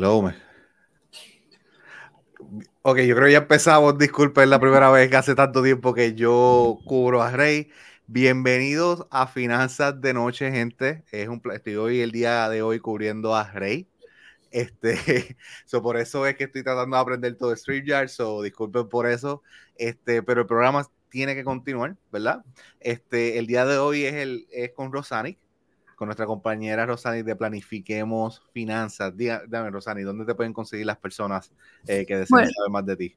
Hello, Ok, yo creo que ya empezamos. Disculpen, es la primera vez que hace tanto tiempo que yo cubro a Rey. Bienvenidos a Finanzas de Noche, gente. Es un estoy hoy el día de hoy cubriendo a Rey. Este, so por eso es que estoy tratando de aprender todo de StreamYard, so disculpen por eso. Este, pero el programa tiene que continuar, ¿verdad? Este, el día de hoy es el es con Rosanic con nuestra compañera Rosani de Planifiquemos Finanzas. Dígame, Rosani, ¿dónde te pueden conseguir las personas eh, que desean saber más de ti?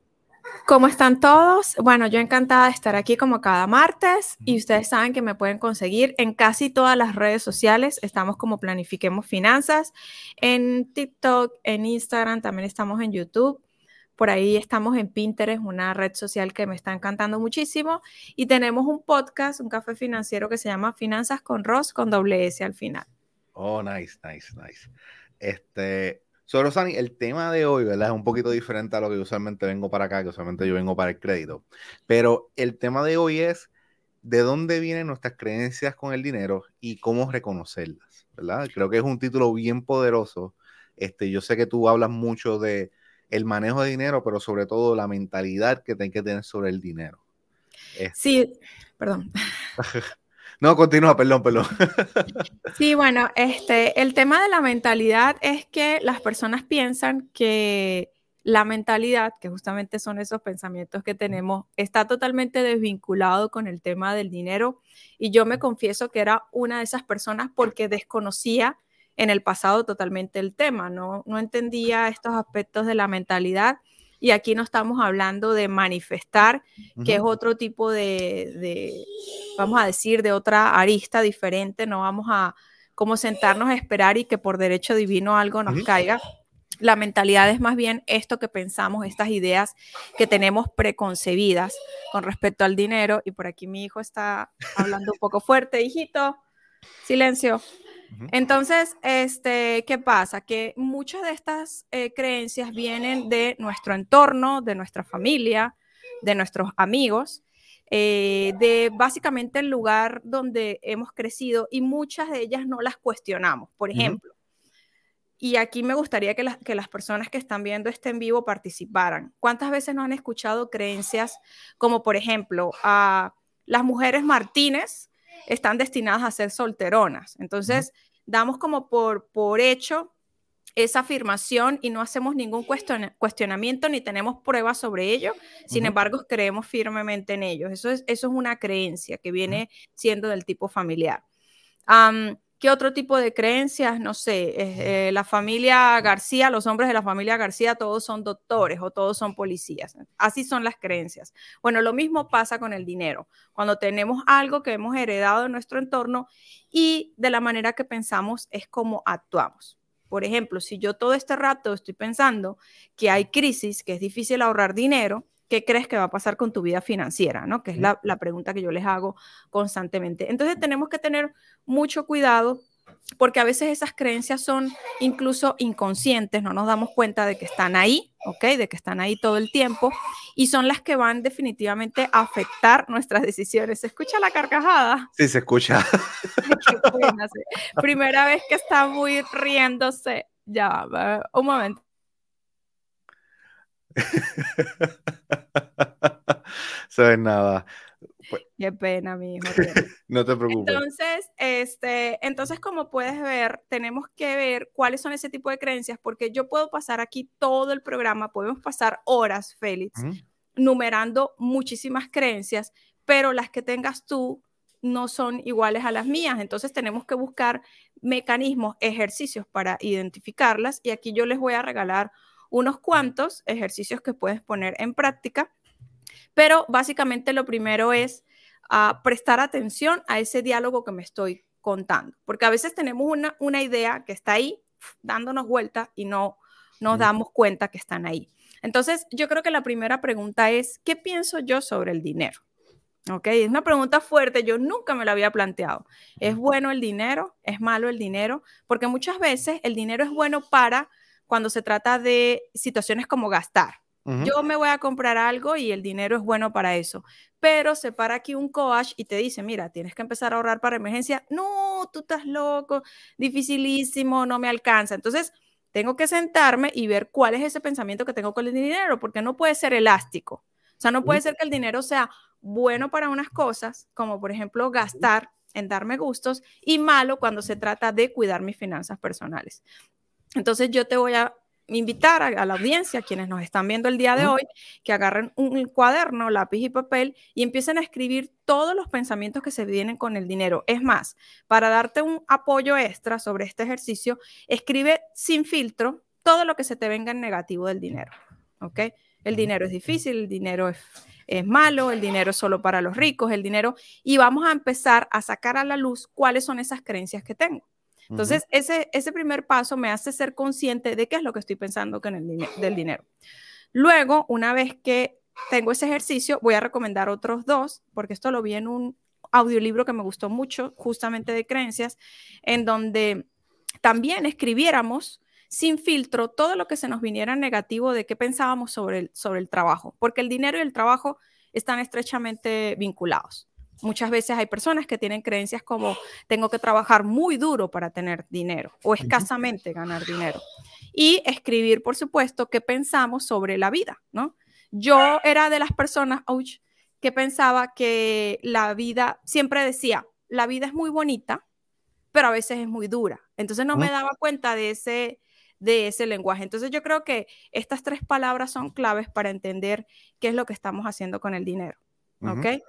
¿Cómo están todos? Bueno, yo encantada de estar aquí como cada martes y ustedes saben que me pueden conseguir en casi todas las redes sociales. Estamos como Planifiquemos Finanzas, en TikTok, en Instagram, también estamos en YouTube. Por ahí estamos en Pinterest, una red social que me está encantando muchísimo. Y tenemos un podcast, un café financiero que se llama Finanzas con Ross, con doble S al final. Oh, nice, nice, nice. Este, so, Rosani, el tema de hoy, ¿verdad? Es un poquito diferente a lo que usualmente vengo para acá, que usualmente yo vengo para el crédito. Pero el tema de hoy es de dónde vienen nuestras creencias con el dinero y cómo reconocerlas, ¿verdad? Creo que es un título bien poderoso. Este, yo sé que tú hablas mucho de el manejo de dinero, pero sobre todo la mentalidad que hay que tener sobre el dinero. Sí, perdón. No, continúa, perdón, perdón. Sí, bueno, este, el tema de la mentalidad es que las personas piensan que la mentalidad, que justamente son esos pensamientos que tenemos, está totalmente desvinculado con el tema del dinero. Y yo me confieso que era una de esas personas porque desconocía en el pasado totalmente el tema, no, no entendía estos aspectos de la mentalidad y aquí no estamos hablando de manifestar, que es otro tipo de, vamos a decir, de otra arista diferente, no vamos a como sentarnos a esperar y que por derecho divino algo nos caiga. La mentalidad es más bien esto que pensamos, estas ideas que tenemos preconcebidas con respecto al dinero. Y por aquí mi hijo está hablando un poco fuerte, hijito, silencio. Entonces, este, ¿qué pasa? Que muchas de estas eh, creencias vienen de nuestro entorno, de nuestra familia, de nuestros amigos, eh, de básicamente el lugar donde hemos crecido y muchas de ellas no las cuestionamos. Por ejemplo, y aquí me gustaría que, que, las personas que están viendo este en vivo participaran. ¿Cuántas veces no han escuchado creencias como, por ejemplo, a las mujeres Martínez? Están destinadas a ser solteronas. Entonces, damos como por, por hecho esa afirmación y no hacemos ningún cuestionamiento ni tenemos pruebas sobre ello. Sin embargo, creemos firmemente en ellos. Eso es, eso es una creencia que viene siendo del tipo familiar. ¿Qué otro tipo de creencias? No sé, eh, la familia García, los hombres de la familia García, todos son doctores o todos son policías. Así son las creencias. Bueno, lo mismo pasa con el dinero. Cuando tenemos algo que hemos heredado de nuestro entorno y de la manera que pensamos es como actuamos. Por ejemplo, si yo todo este rato estoy pensando que hay crisis, que es difícil ahorrar dinero, ¿qué crees que va a pasar con tu vida financiera? ¿no? Que es la, pregunta que yo les hago constantemente. Entonces tenemos que tener mucho cuidado porque a veces esas creencias son incluso inconscientes, no nos damos cuenta de que están ahí, ¿ok? De que están ahí todo el tiempo y son las que van definitivamente a afectar nuestras decisiones. ¿Se escucha la carcajada? Sí, se escucha. Primera vez que está muy riéndose. Ya, un momento. Sabes nada. Pues Qué pena, mi hijo. no te preocupes. Entonces, este, entonces, como puedes ver, tenemos que ver cuáles son ese tipo de creencias, porque yo puedo pasar aquí todo el programa, podemos pasar horas, Félix, numerando muchísimas creencias, pero las que tengas tú no son iguales a las mías. Entonces, tenemos que buscar mecanismos, ejercicios para identificarlas. Y aquí yo les voy a regalar unos cuantos ejercicios que puedes poner en práctica, pero básicamente lo primero es ah, prestar atención a ese diálogo que me estoy contando, porque a veces tenemos una, una idea que está ahí dándonos vuelta y no nos damos cuenta que están ahí. Entonces, yo creo que la primera pregunta es, ¿qué pienso yo sobre el dinero? Ok, es una pregunta fuerte, yo nunca me la había planteado. ¿Es bueno el dinero? ¿Es malo el dinero? Porque muchas veces el dinero es bueno para cuando se trata de situaciones como gastar. Yo me voy a comprar algo y el dinero es bueno para eso. Pero se para aquí un coach y te dice, mira, tienes que empezar a ahorrar para emergencia. No, tú estás loco, dificilísimo, no me alcanza. Entonces, tengo que sentarme y ver cuál es ese pensamiento que tengo con el dinero, porque no puede ser elástico. O sea, no puede ser que el dinero sea bueno para unas cosas, como por ejemplo gastar en darme gustos, y malo cuando se trata de cuidar mis finanzas personales. Entonces yo te voy a invitar a, la audiencia, quienes nos están viendo el día de hoy, que agarren un cuaderno, lápiz y papel y empiecen a escribir todos los pensamientos que se vienen con el dinero. Es más, para darte un apoyo extra sobre este ejercicio, escribe sin filtro todo lo que se te venga en negativo del dinero. ¿Ok? El dinero es difícil, el dinero es, es malo, el dinero es solo para los ricos, el dinero... Y vamos a empezar a sacar a la luz cuáles son esas creencias que tengo. Entonces, ese, ese primer paso me hace ser consciente de qué es lo que estoy pensando con el del dinero. Luego, una vez que tengo ese ejercicio, voy a recomendar otros dos, porque esto lo vi en un audiolibro que me gustó mucho, justamente de creencias, en donde también escribiéramos sin filtro todo lo que se nos viniera negativo de qué pensábamos sobre el, sobre el trabajo, porque el dinero y el trabajo están estrechamente vinculados. Muchas veces hay personas que tienen creencias como tengo que trabajar muy duro para tener dinero o escasamente ganar dinero. Y escribir, por supuesto, qué pensamos sobre la vida, ¿no? Yo era de las personas que pensaba que la vida, siempre decía, la vida es muy bonita, pero a veces es muy dura. Entonces no me daba cuenta de ese, de ese lenguaje. Entonces yo creo que estas tres palabras son claves para entender qué es lo que estamos haciendo con el dinero. ¿Ok?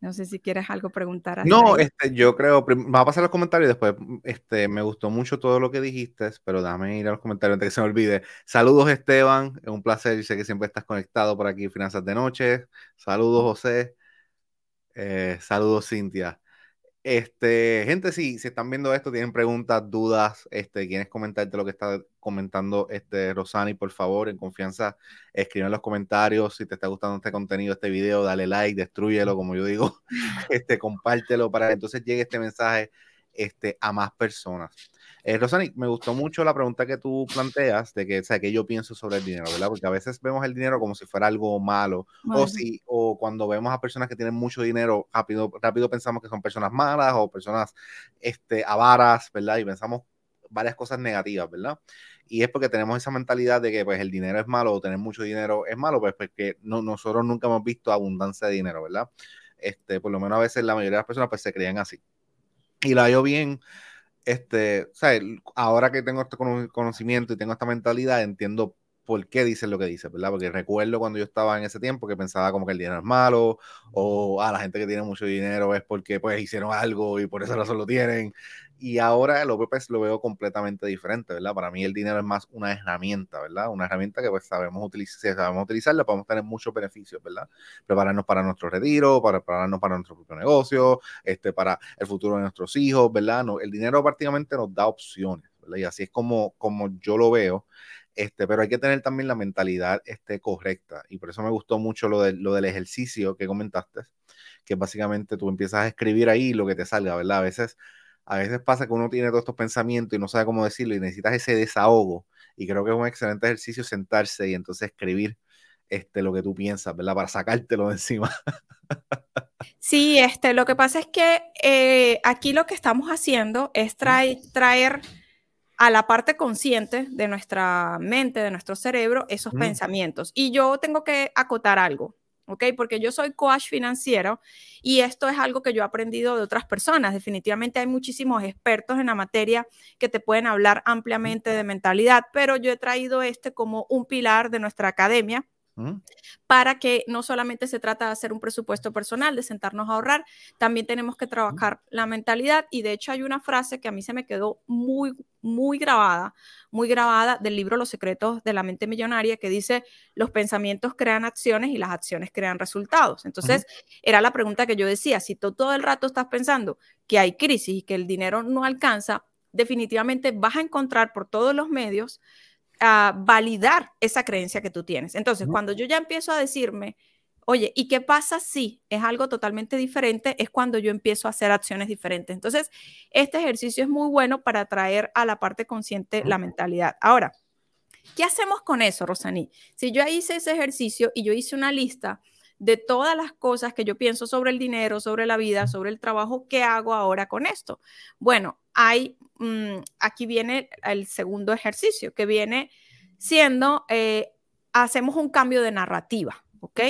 No sé si quieres algo preguntar. No, este, yo creo, va a pasar los comentarios después, este, me gustó mucho todo lo que dijiste, pero dame ir a los comentarios antes que se me olvide. Saludos Esteban, es un placer, sé que siempre estás conectado por aquí, Finanzas de Noche. Saludos José. Eh, saludos Cintia. Este, gente, si, si están viendo esto, tienen preguntas, dudas, este, quieres comentarte lo que está comentando este Rosani, por favor, en confianza, escribe en los comentarios. Si te está gustando este contenido, este video, dale like, destruyelo, como yo digo, este, compártelo para que entonces llegue este mensaje este, a más personas. Eh, Rosani, me gustó mucho la pregunta que tú planteas de que, o sea, que yo pienso sobre el dinero, ¿verdad? Porque a veces vemos el dinero como si fuera algo malo, o si, o cuando vemos a personas que tienen mucho dinero, rápido, rápido pensamos que son personas malas o personas este, avaras, ¿verdad? Y pensamos varias cosas negativas, ¿verdad? Y es porque tenemos esa mentalidad de que pues el dinero es malo o tener mucho dinero es malo, pues porque no, nosotros nunca hemos visto abundancia de dinero, ¿verdad? Este, por lo menos a veces la mayoría de las personas pues se creen así. Y la yo bien, este, sea, ahora que tengo este conocimiento y tengo esta mentalidad, entiendo por qué dicen lo que dicen, ¿verdad? Porque recuerdo cuando yo estaba en ese tiempo que pensaba como que el dinero es malo, o a ah, la gente que tiene mucho dinero es porque pues hicieron algo y por esa razón lo tienen. Y ahora lo, pues, lo veo completamente diferente, ¿verdad? Para mí el dinero es más una herramienta, ¿verdad? Una herramienta que pues sabemos utilizar, si sabemos utilizarla, podemos tener muchos beneficios, ¿verdad? Prepararnos para nuestro retiro, para prepararnos para nuestro propio negocio, este, para el futuro de nuestros hijos, ¿verdad? No, el dinero prácticamente nos da opciones, ¿verdad? Y así es como, como yo lo veo. Este, pero hay que tener también la mentalidad este, correcta. Y por eso me gustó mucho lo, de, lo del ejercicio que comentaste, que básicamente tú empiezas a escribir ahí lo que te salga, ¿verdad? A veces, a veces pasa que uno tiene todos estos pensamientos y no sabe cómo decirlo y necesitas ese desahogo. Y creo que es un excelente ejercicio sentarse y entonces escribir este, lo que tú piensas, ¿verdad? Para sacártelo de encima. Sí, este, lo que pasa es que eh, aquí lo que estamos haciendo es traer, traer a la parte consciente de nuestra mente, de nuestro cerebro, esos pensamientos. Y yo tengo que acotar algo, ¿ok? Porque yo soy coach financiero y esto es algo que yo he aprendido de otras personas. Definitivamente hay muchísimos expertos en la materia que te pueden hablar ampliamente de mentalidad, pero yo he traído este como un pilar de nuestra academia para que no solamente se trata de hacer un presupuesto personal, de sentarnos a ahorrar, también tenemos que trabajar la mentalidad. Y de hecho hay una frase que a mí se me quedó muy, muy grabada, muy grabada del libro Los secretos de la mente millonaria que dice, los pensamientos crean acciones y las acciones crean resultados. Entonces, era la pregunta que yo decía, si tú todo el rato estás pensando que hay crisis y que el dinero no alcanza, definitivamente vas a encontrar por todos los medios a validar esa creencia que tú tienes. Entonces, cuando yo ya empiezo a decirme, oye, ¿y qué pasa si es algo totalmente diferente? Es cuando yo empiezo a hacer acciones diferentes. Entonces, este ejercicio es muy bueno para traer a la parte consciente la mentalidad. Ahora, ¿qué hacemos con eso, Rosaní? Si yo hice ese ejercicio y yo hice una lista de todas las cosas que yo pienso sobre el dinero, sobre la vida, sobre el trabajo, ¿qué hago ahora con esto? Bueno, hay mm, aquí viene el segundo ejercicio, que viene siendo, eh, hacemos un cambio de narrativa, ¿ok?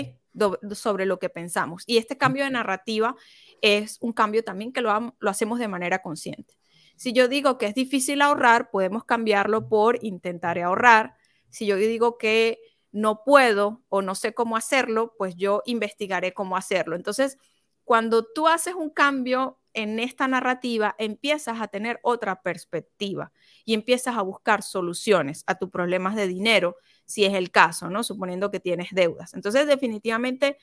sobre lo que pensamos. Y este cambio de narrativa es un cambio también que lo, lo hacemos de manera consciente. Si yo digo que es difícil ahorrar, podemos cambiarlo por intentar ahorrar. Si yo digo que no puedo o no sé cómo hacerlo, pues yo investigaré cómo hacerlo. Entonces, cuando tú haces un cambio en esta narrativa, empiezas a tener otra perspectiva y empiezas a buscar soluciones a tus problemas de dinero, si es el caso, ¿no? Suponiendo que tienes deudas. Entonces, definitivamente,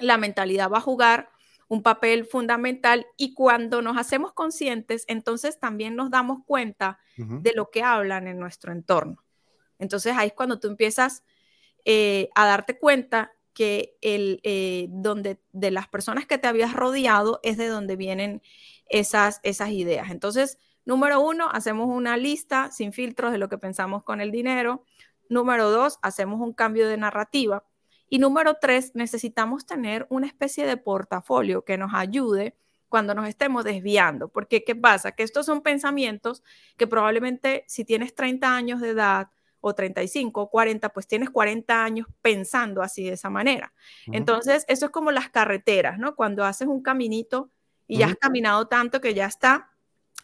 la mentalidad va a jugar un papel fundamental y cuando nos hacemos conscientes, entonces también nos damos cuenta de lo que hablan en nuestro entorno. Entonces ahí es cuando tú empiezas eh, a darte cuenta que el, eh, donde de las personas que te habías rodeado es de donde vienen esas, esas ideas. Entonces, número uno, hacemos una lista sin filtros de lo que pensamos con el dinero. Número dos, hacemos un cambio de narrativa. Y número tres, necesitamos tener una especie de portafolio que nos ayude cuando nos estemos desviando. Porque, ¿qué pasa? Que estos son pensamientos que probablemente si tienes 30 años de edad, o 35 o 40, pues tienes 40 años pensando así de esa manera. Entonces, eso es como las carreteras, ¿no? Cuando haces un caminito y ya has caminado tanto que ya está,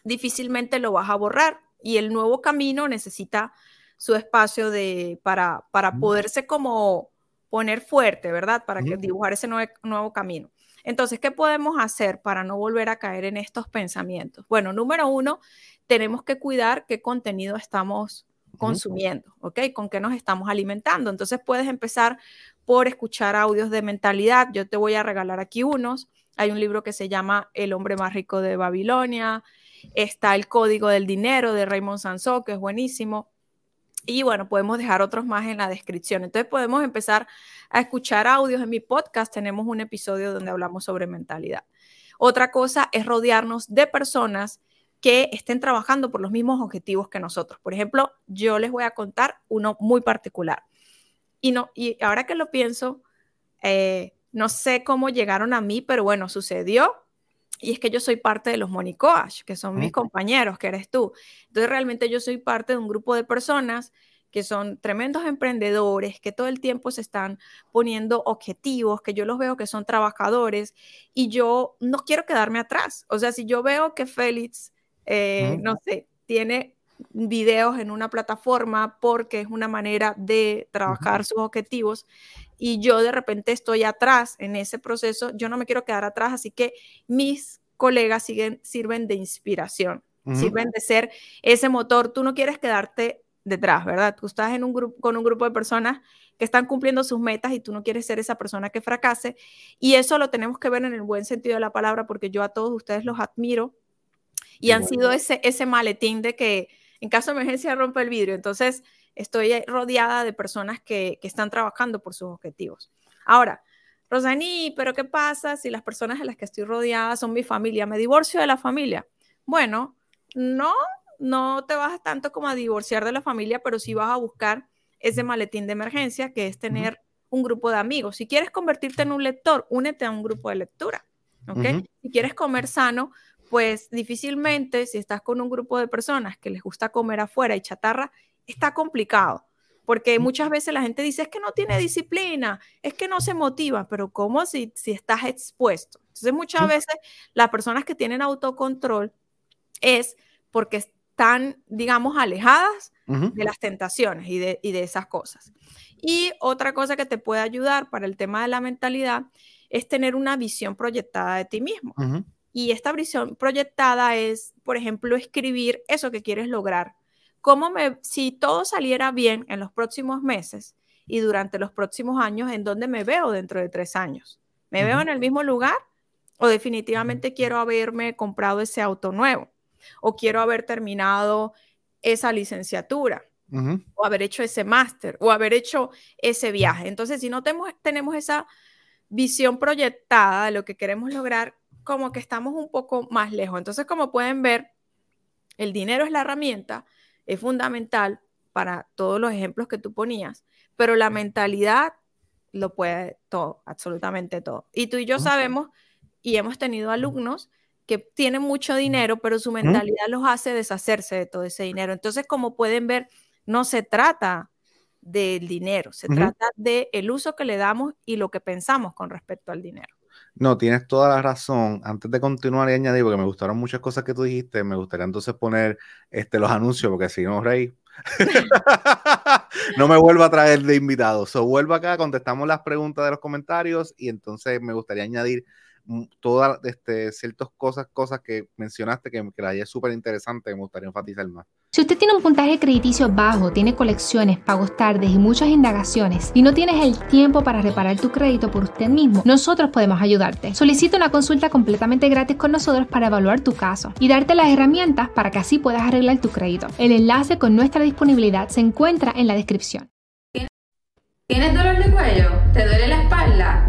difícilmente lo vas a borrar y el nuevo camino necesita su espacio de, para, para poderse como poner fuerte, ¿verdad? Para que dibujar ese nuevo camino. Entonces, ¿qué podemos hacer para no volver a caer en estos pensamientos? Bueno, número uno, tenemos que cuidar qué contenido estamos consumiendo, ¿ok? Con qué nos estamos alimentando. Entonces puedes empezar por escuchar audios de mentalidad. Yo te voy a regalar aquí unos. Hay un libro que se llama El hombre más rico de Babilonia. Está El código del dinero de Raymond Sansó, que es buenísimo. Y bueno, podemos dejar otros más en la descripción. Entonces podemos empezar a escuchar audios en mi podcast. Tenemos un episodio donde hablamos sobre mentalidad. Otra cosa es rodearnos de personas que estén trabajando por los mismos objetivos que nosotros. Por ejemplo, yo les voy a contar uno muy particular. Y, no, y ahora que lo pienso, eh, no sé cómo llegaron a mí, pero bueno, sucedió. Y es que yo soy parte de los Monicoach, que son mis compañeros, que eres tú. Entonces, realmente yo soy parte de un grupo de personas que son tremendos emprendedores, que todo el tiempo se están poniendo objetivos, que yo los veo que son trabajadores y yo no quiero quedarme atrás. O sea, si yo veo que Félix eh, no sé, tiene videos en una plataforma porque es una manera de trabajar sus objetivos y yo de repente estoy atrás en ese proceso, yo no me quiero quedar atrás, así que mis colegas siguen, sirven de inspiración, sirven de ser ese motor. Tú no quieres quedarte detrás, ¿verdad? Tú estás en un grupo, con un grupo de personas que están cumpliendo sus metas y tú no quieres ser esa persona que fracase. Y eso lo tenemos que ver en el buen sentido de la palabra porque yo a todos ustedes los admiro y han sido ese, ese maletín de que en caso de emergencia rompe el vidrio. Entonces, estoy rodeada de personas que, que están trabajando por sus objetivos. Ahora, Rosani, pero ¿qué pasa si las personas en las que estoy rodeada son mi familia? ¿Me divorcio de la familia? Bueno, no, no te vas tanto como a divorciar de la familia, pero sí vas a buscar ese maletín de emergencia que es tener un grupo de amigos. Si quieres convertirte en un lector, únete a un grupo de lectura. ¿ok? Si quieres comer sano, pues difícilmente si estás con un grupo de personas que les gusta comer afuera y chatarra, está complicado. Porque muchas veces la gente dice, es que no tiene disciplina, es que no se motiva, pero ¿cómo si, si estás expuesto? Entonces muchas veces las personas que tienen autocontrol es porque están, digamos, alejadas de las tentaciones y de, y de esas cosas. Y otra cosa que te puede ayudar para el tema de la mentalidad es tener una visión proyectada de ti mismo. Y esta visión proyectada es, por ejemplo, escribir eso que quieres lograr. ¿Cómo me, si todo saliera bien en los próximos meses y durante los próximos años, ¿en dónde me veo dentro de tres años? ¿Me veo en el mismo lugar? ¿O definitivamente quiero haberme comprado ese auto nuevo? ¿O quiero haber terminado esa licenciatura? ¿O haber hecho ese máster? ¿O haber hecho ese viaje? Entonces, si no tenemos, tenemos esa visión proyectada de lo que queremos lograr, como que estamos un poco más lejos. Entonces, como pueden ver, el dinero es la herramienta, es fundamental para todos los ejemplos que tú ponías, pero la mentalidad lo puede todo, absolutamente todo. Y tú y yo sabemos y hemos tenido alumnos que tienen mucho dinero, pero su mentalidad los hace deshacerse de todo ese dinero. Entonces, como pueden ver, no se trata del dinero, se trata del el uso que le damos y lo que pensamos con respecto al dinero. No, tienes toda la razón. Antes de continuar y añadir, porque me gustaron muchas cosas que tú dijiste, me gustaría entonces poner este, los anuncios, porque si no, Rey, no me vuelva a traer de invitado. So, vuelvo acá, contestamos las preguntas de los comentarios y entonces me gustaría añadir todas este, ciertas cosas, cosas que mencionaste que, que la es súper interesante, me gustaría enfatizar más. Si usted tiene un puntaje crediticio bajo, tiene colecciones, pagos tardes y muchas indagaciones y no tienes el tiempo para reparar tu crédito por usted mismo, nosotros podemos ayudarte. Solicita una consulta completamente gratis con nosotros para evaluar tu caso y darte las herramientas para que así puedas arreglar tu crédito. El enlace con nuestra disponibilidad se encuentra en la descripción. ¿Tienes dolor de cuello? ¿Te duele la espalda?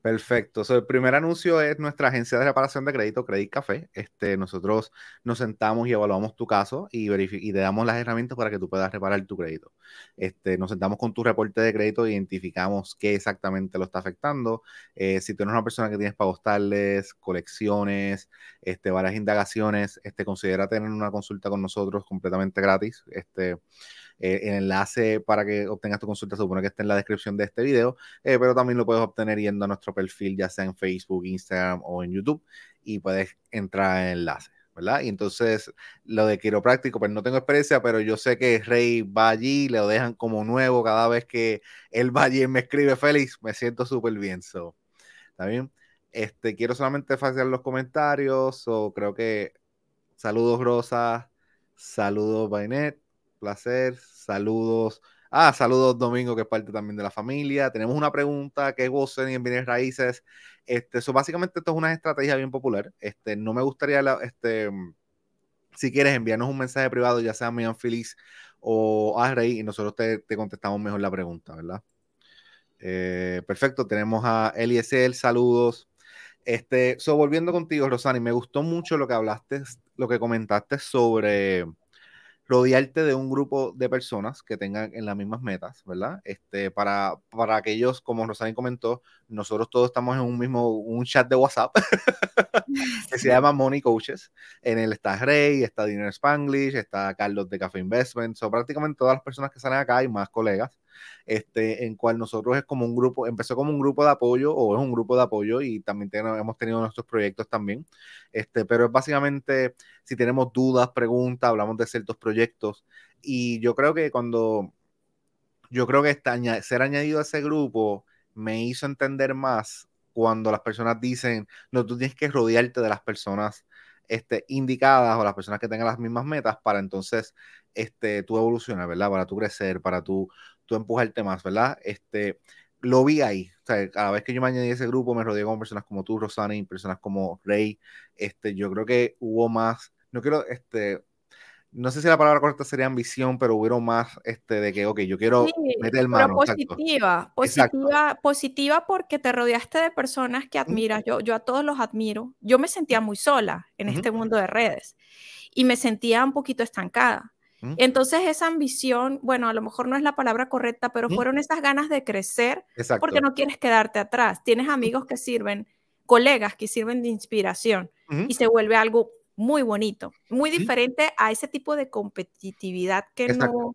Perfecto. el primer anuncio es nuestra agencia de reparación de crédito, Credit Café. Este, nosotros nos sentamos y evaluamos tu caso y, te damos las herramientas para que tú puedas reparar tu crédito. Este, nos sentamos con tu reporte de crédito e identificamos qué exactamente lo está afectando. Eh, si tú eres una persona que tienes pagos tales, colecciones, este, varias indagaciones, este, considera tener una consulta con nosotros completamente gratis. Este, eh, el enlace para que obtengas tu consulta supone que está en la descripción de este video, eh, pero también lo puedes obtener yendo a nuestro perfil, ya sea en Facebook, Instagram o en YouTube, y puedes entrar en el enlace. ¿verdad? Y entonces lo de quiropráctico, pues no tengo experiencia, pero yo sé que Rey va allí, lo dejan como nuevo cada vez que él va allí y me escribe Félix, me siento súper bien. So, ¿Está? Este, quiero solamente faciar los comentarios, o creo que saludos Rosa, saludos Bainet, placer. Saludos. Ah, saludos Domingo, que es parte también de la familia. Tenemos una pregunta que es Gosen y en bienes raíces. Este, eso básicamente esto es una estrategia bien popular. Este, no me gustaría, este, si quieres enviarnos un mensaje privado, ya sea a Mian Feliz o a Rey, y nosotros te, contestamos mejor la pregunta, ¿verdad? Eh, perfecto, tenemos a Eliezer, saludos. Este, so, volviendo contigo, Rosani, me gustó mucho lo que hablaste, lo que comentaste sobre rodearte de un grupo de personas que tengan en las mismas metas, ¿verdad? Este, para, para aquellos, como Rosalín comentó, nosotros todos estamos en un mismo, un chat de WhatsApp que se llama Money Coaches. En el está Rey, está Dinner Spanglish, está Carlos de Café Investment, son prácticamente todas las personas que salen acá y más colegas este, en cual nosotros es como un grupo, empezó como un grupo de apoyo o es un grupo de apoyo y también hemos tenido nuestros proyectos también, este, pero es básicamente si tenemos dudas, preguntas, hablamos de ciertos proyectos y yo creo que cuando, yo creo que ser añadido a ese grupo me hizo entender más cuando las personas dicen, no, tú tienes que rodearte de las personas este, indicadas o las personas que tengan las mismas metas para entonces este, tú evolucionar, ¿verdad? Para tú crecer, para tú tú empujarte más, ¿verdad? Este, lo vi ahí. O sea, cada vez que yo me añadí a ese grupo, me rodeé con personas como tú, Rosani, personas como Rey. Este, yo creo que hubo más, no quiero, este, no sé si la palabra correcta sería ambición, pero hubo más este, de que, ok, yo quiero meter el mano. Pero positiva, positiva, positiva porque te rodeaste de personas que admiras. Yo, yo a todos los admiro. Yo me sentía muy sola en este mundo de redes y me sentía un poquito estancada. Entonces esa ambición, bueno, a lo mejor no es la palabra correcta, pero fueron esas ganas de crecer porque no quieres quedarte atrás. Tienes amigos que sirven, colegas que sirven de inspiración y se vuelve algo muy bonito, muy diferente a ese tipo de competitividad que no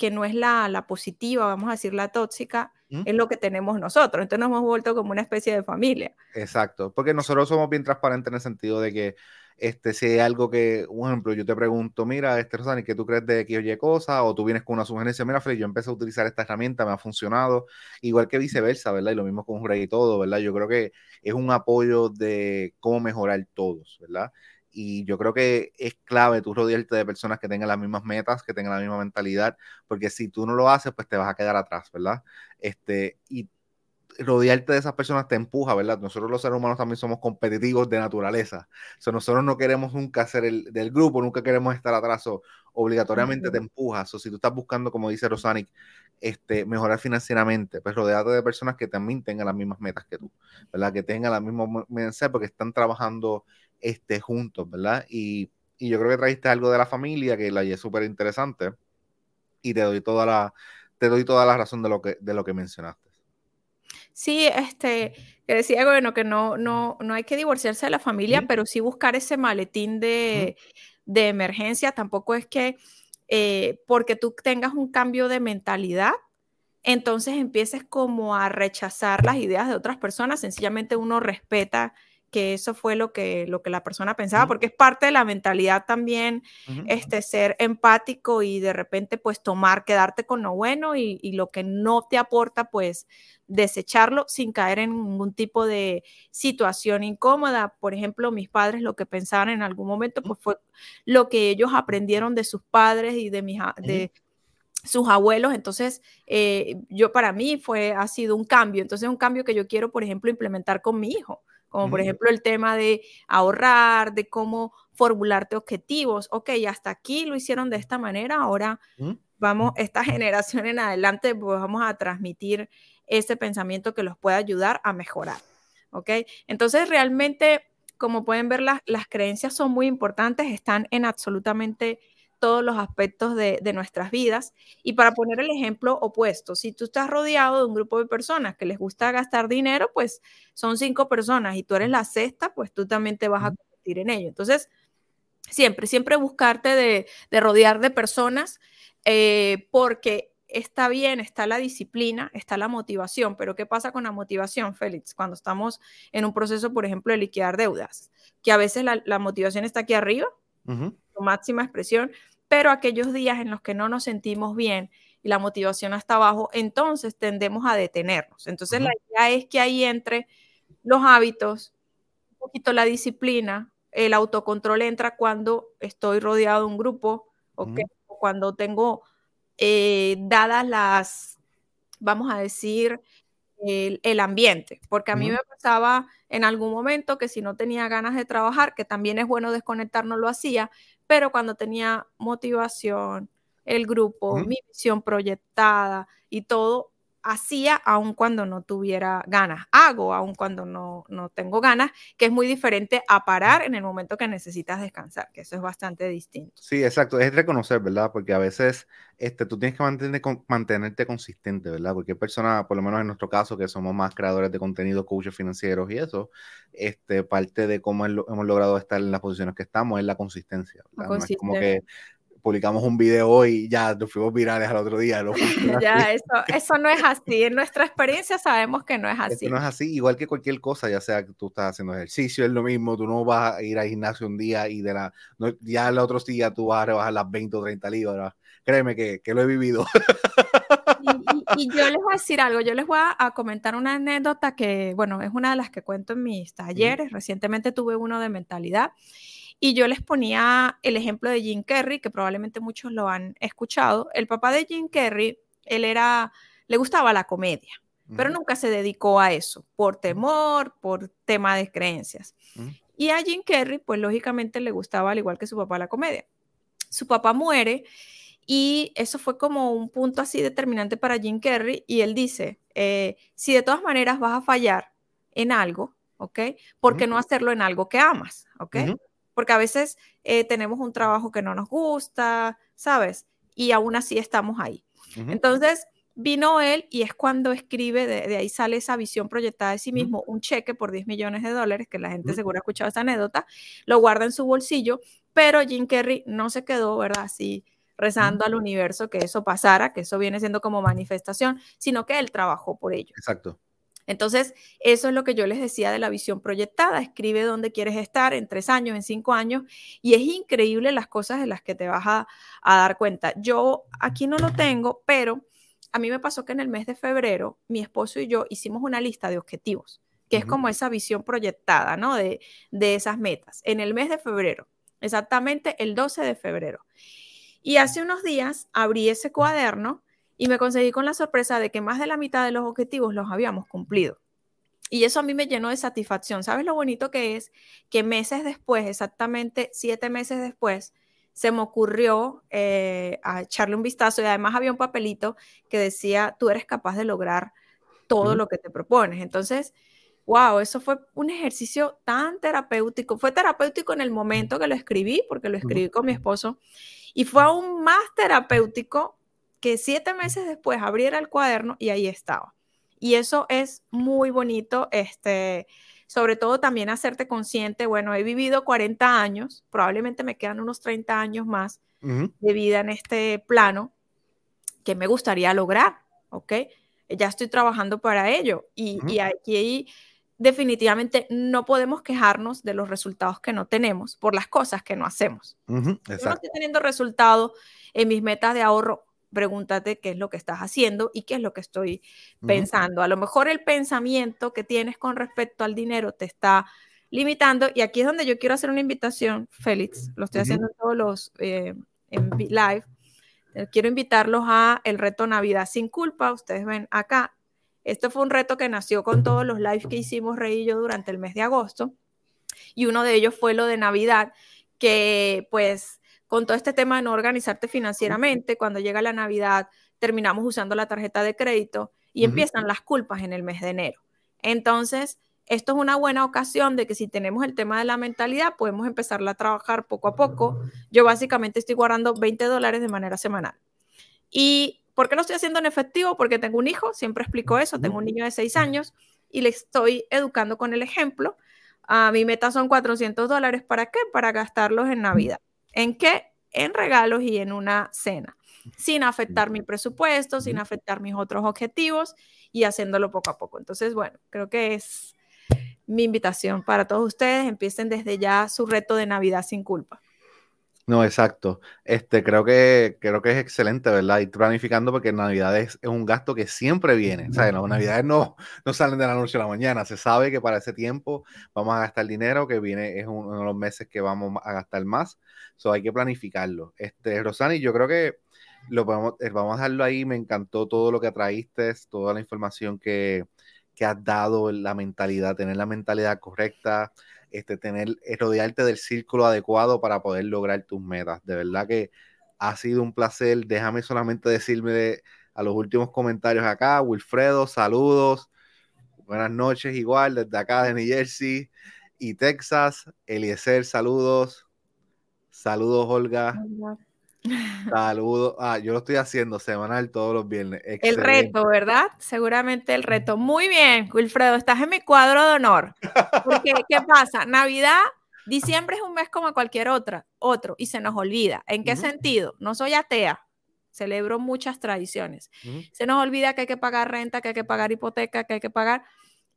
que no es la, la, positiva, vamos a decir la tóxica, es lo que tenemos nosotros. Entonces nos hemos vuelto como una especie de familia. Exacto, porque nosotros somos bien transparentes en el sentido de que este, si algo que, un ejemplo, yo te pregunto, mira, este Rosani, ¿qué tú crees de X o cosa? O tú vienes con una sugerencia, mira, Felipe, yo empecé a utilizar esta herramienta, me ha funcionado, igual que viceversa, ¿verdad? Y lo mismo con Rey y todo, ¿verdad? Yo creo que es un apoyo de cómo mejorar todos, ¿verdad? Y yo creo que es clave tú rodearte de personas que tengan las mismas metas, que tengan la misma mentalidad, porque si tú no lo haces, pues te vas a quedar atrás, ¿verdad? Este, y rodearte de esas personas te empuja, ¿verdad? Nosotros los seres humanos también somos competitivos de naturaleza. O nosotros no queremos nunca ser el del grupo, nunca queremos estar atrás, o obligatoriamente te empujas. O si tú estás buscando, como dice Rosanic, este, mejorar financieramente, pues rodeate de personas que también tengan las mismas metas que tú, ¿verdad? Que tengan la misma mensaje porque están trabajando este, juntos, ¿verdad? Y, y yo creo que trajiste algo de la familia que la es súper interesante y te doy toda la, te doy toda la razón de lo que, de lo que mencionaste. Sí, este, que decía, bueno, que no, no, no hay que divorciarse de la familia, pero sí buscar ese maletín de, de emergencia. Tampoco es que eh, porque tú tengas un cambio de mentalidad, entonces empieces como a rechazar las ideas de otras personas. Sencillamente uno respeta que eso fue lo que, lo que la persona pensaba, porque es parte de la mentalidad también, este, ser empático y de repente pues tomar, quedarte con lo bueno y, y, lo que no te aporta pues desecharlo sin caer en ningún tipo de situación incómoda. Por ejemplo, mis padres lo que pensaban en algún momento pues fue lo que ellos aprendieron de sus padres y de, mis, de sus abuelos. Entonces, eh, yo para mí fue, ha sido un cambio. Entonces, un cambio que yo quiero, por ejemplo, implementar con mi hijo como por ejemplo el tema de ahorrar, de cómo formularte objetivos. Ok, hasta aquí lo hicieron de esta manera, ahora vamos, esta generación en adelante, pues vamos a transmitir ese pensamiento que los pueda ayudar a mejorar. Ok, entonces realmente, como pueden ver, las, las creencias son muy importantes, están en absolutamente todos los aspectos de, nuestras vidas. Y para poner el ejemplo opuesto, si tú estás rodeado de un grupo de personas que les gusta gastar dinero, pues son cinco personas y tú eres la sexta, pues tú también te vas a convertir en ello. Entonces, siempre, siempre buscarte de, rodear de personas eh, porque está bien, está la disciplina, está la motivación, pero ¿qué pasa con la motivación, Félix? Cuando estamos en un proceso, por ejemplo, de liquidar deudas, que a veces la, motivación está aquí arriba, su máxima expresión, pero aquellos días en los que no nos sentimos bien y la motivación está abajo, entonces tendemos a detenernos. Entonces la idea es que ahí entre los hábitos, un poquito la disciplina, el autocontrol entra cuando estoy rodeado de un grupo o cuando tengo eh, dadas las, vamos a decir, el, ambiente, porque a mí me pasaba en algún momento que si no tenía ganas de trabajar, que también es bueno desconectar, no lo hacía, pero cuando tenía motivación, el grupo, mi visión proyectada y todo, hacía aun cuando no tuviera ganas, hago aun cuando no, no tengo ganas, que es muy diferente a parar en el momento que necesitas descansar, que eso es bastante distinto. Sí, exacto, es reconocer, ¿verdad? Porque a veces este, tú tienes que mantener, mantenerte consistente, ¿verdad? Porque persona, por lo menos en nuestro caso, que somos más creadores de contenido, coaches financieros y eso, este, parte de cómo hemos logrado estar en las posiciones que estamos es la consistencia. ¿verdad? No es como que publicamos un video hoy ya nos fuimos virales al otro día. ya, eso, eso no es así. En nuestra experiencia sabemos que no es así. no es así, igual que cualquier cosa, ya sea que tú estás haciendo ejercicio, es lo mismo, tú no vas a ir al gimnasio un día y de la, ya el otro día tú vas a rebajar las 20 o 30 libras. Créeme que, que lo he vivido. Y, yo les voy a decir algo, yo les voy a, comentar una anécdota que, bueno, es una de las que cuento en mis talleres. Recientemente tuve uno de mentalidad y yo les ponía el ejemplo de Jim Carrey, que probablemente muchos lo han escuchado. El papá de Jim Carrey, él era, le gustaba la comedia, pero nunca se dedicó a eso, por temor, por tema de creencias. Y a Jim Carrey, pues lógicamente le gustaba, al igual que su papá, la comedia. Su papá muere y eso fue como un punto así determinante para Jim Carrey. Y él dice, eh, si de todas maneras vas a fallar en algo, ¿ok? ¿Por qué no hacerlo en algo que amas? ¿Ok? Porque a veces eh, tenemos un trabajo que no nos gusta, ¿sabes? Y aún así estamos ahí. Entonces, vino él y es cuando escribe, de, ahí sale esa visión proyectada de sí mismo, un cheque por 10 millones de dólares, que la gente seguro ha escuchado esa anécdota, lo guarda en su bolsillo, pero Jim Carrey no se quedó, ¿verdad? Así rezando al universo que eso pasara, que eso viene siendo como manifestación, sino que él trabajó por ello. Exacto. Entonces, eso es lo que yo les decía de la visión proyectada. Escribe dónde quieres estar en tres años, en cinco años, y es increíble las cosas de las que te vas a, dar cuenta. Yo aquí no lo tengo, pero a mí me pasó que en el mes de febrero, mi esposo y yo hicimos una lista de objetivos, que es como esa visión proyectada, ¿no? De, de esas metas. En el mes de febrero, exactamente el 12 de febrero. Y hace unos días abrí ese cuaderno y me conseguí con la sorpresa de que más de la mitad de los objetivos los habíamos cumplido. Y eso a mí me llenó de satisfacción. ¿Sabes lo bonito que es? Que meses después, exactamente siete meses después, se me ocurrió eh, echarle un vistazo y además había un papelito que decía, tú eres capaz de lograr todo lo que te propones. Entonces, wow, eso fue un ejercicio tan terapéutico. Fue terapéutico en el momento que lo escribí, porque lo escribí con mi esposo, y fue aún más terapéutico que siete meses después abriera el cuaderno y ahí estaba. Y eso es muy bonito, este, sobre todo también hacerte consciente, bueno, he vivido 40 años, probablemente me quedan unos 30 años más de vida en este plano que me gustaría lograr, ¿ok? Ya estoy trabajando para ello y, y aquí definitivamente no podemos quejarnos de los resultados que no tenemos por las cosas que no hacemos. Yo no estoy teniendo resultados en mis metas de ahorro. Pregúntate qué es lo que estás haciendo y qué es lo que estoy pensando. A lo mejor el pensamiento que tienes con respecto al dinero te está limitando y aquí es donde yo quiero hacer una invitación, Félix, lo estoy haciendo en todos los eh, en live. Eh, quiero invitarlos a el reto Navidad sin culpa. Ustedes ven acá, este fue un reto que nació con todos los lives que hicimos Rey y yo durante el mes de agosto. Y uno de ellos fue lo de Navidad, que pues con todo este tema de no organizarte financieramente, cuando llega la Navidad terminamos usando la tarjeta de crédito y empiezan las culpas en el mes de enero. Entonces, esto es una buena ocasión de que si tenemos el tema de la mentalidad, podemos empezarla a trabajar poco a poco. Yo básicamente estoy guardando 20 dólares de manera semanal. Y ¿Por qué lo estoy haciendo en efectivo? Porque tengo un hijo, siempre explico eso, tengo un niño de seis años y le estoy educando con el ejemplo. A mi meta son 400 dólares. ¿Para qué? Para gastarlos en Navidad. ¿En qué? En regalos y en una cena, sin afectar mi presupuesto, sin afectar mis otros objetivos y haciéndolo poco a poco. Entonces, bueno, creo que es mi invitación para todos ustedes. Empiecen desde ya su reto de Navidad sin culpa. No, exacto. Este, creo que, creo que es excelente, ¿verdad? Ir planificando porque Navidades es un gasto que siempre viene. O sea, las Navidades no, no salen de la noche a la mañana. Se sabe que para ese tiempo vamos a gastar dinero, que viene, es uno de los meses que vamos a gastar más. So, hay que planificarlo. Este, Rosani, yo creo que lo podemos, eh, vamos a dejarlo ahí. Me encantó todo lo que traíste, toda la información que, que has dado, la mentalidad, tener la mentalidad correcta este, tener, eh, rodearte del círculo adecuado para poder lograr tus metas. De verdad que ha sido un placer. Déjame solamente decirme a los últimos comentarios acá. Wilfredo, saludos. Buenas noches, igual, desde acá de New Jersey y Texas. Eliezer, saludos. Saludos, Olga. Saludos. Ah, yo lo estoy haciendo semanal todos los viernes. El reto, ¿verdad? Seguramente el reto. Muy bien, Wilfredo, estás en mi cuadro de honor. Porque, ¿qué pasa? Navidad, diciembre es un mes como cualquier otra, otro, y se nos olvida. ¿En qué sentido? No soy atea, celebro muchas tradiciones. Se nos olvida que hay que pagar renta, que hay que pagar hipoteca, que hay que pagar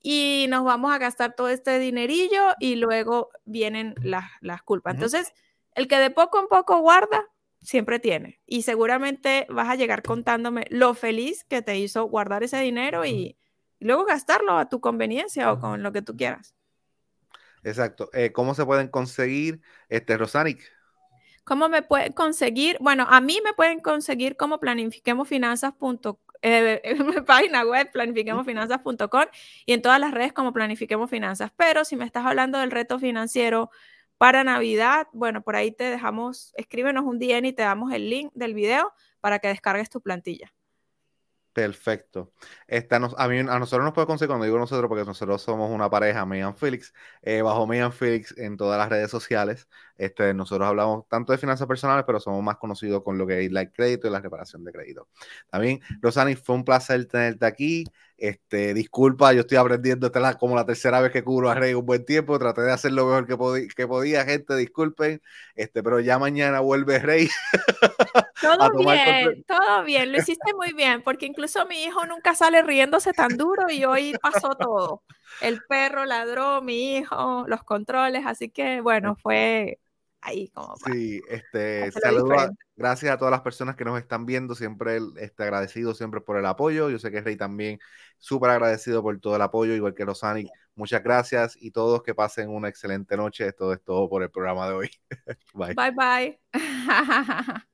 y nos vamos a gastar todo este dinerillo y luego vienen las, las culpas. Entonces, el que de poco en poco guarda, siempre tiene. Y seguramente vas a llegar contándome lo feliz que te hizo guardar ese dinero y, luego gastarlo a tu conveniencia o con lo que tú quieras. Exacto. Eh, ¿Cómo se pueden conseguir este Rosanic? ¿Cómo me pueden conseguir? Bueno, a mí me pueden conseguir como planifiquemosfinanzas.com eh, en mi página web planifiquemosfinanzas.com y en todas las redes como Planifiquemos Finanzas. Pero si me estás hablando del reto financiero para Navidad, bueno, por ahí te dejamos, escríbenos un DM y te damos el link del video para que descargues tu plantilla. Perfecto. Esta a, mí, a nosotros nos puede conseguir, cuando digo nosotros, porque nosotros somos una pareja, Megan Felix, eh, bajo Megan Felix en todas las redes sociales. Este, nosotros hablamos tanto de finanzas personales, pero somos más conocidos con lo que es el crédito y la reparación de crédito. También, Rosani, fue un placer tenerte aquí. Este, disculpa, yo estoy aprendiendo, esta la, como la tercera vez que cubro a Rey un buen tiempo, traté de hacer lo mejor que, que podía, gente, disculpen, este, pero ya mañana vuelve Rey. Todo bien, todo bien, lo hiciste muy bien, porque incluso mi hijo nunca sale riéndose tan duro y hoy pasó todo. El perro ladró, mi hijo, los controles, así que bueno, fue ahí como... Sí, este, saludos, gracias a todas las personas que nos están viendo, siempre este, agradecido siempre por el apoyo, yo sé que Rey también súper agradecido por todo el apoyo, igual que Rosani, muchas gracias y todos que pasen una excelente noche, esto es todo por el programa de hoy. bye. Bye bye.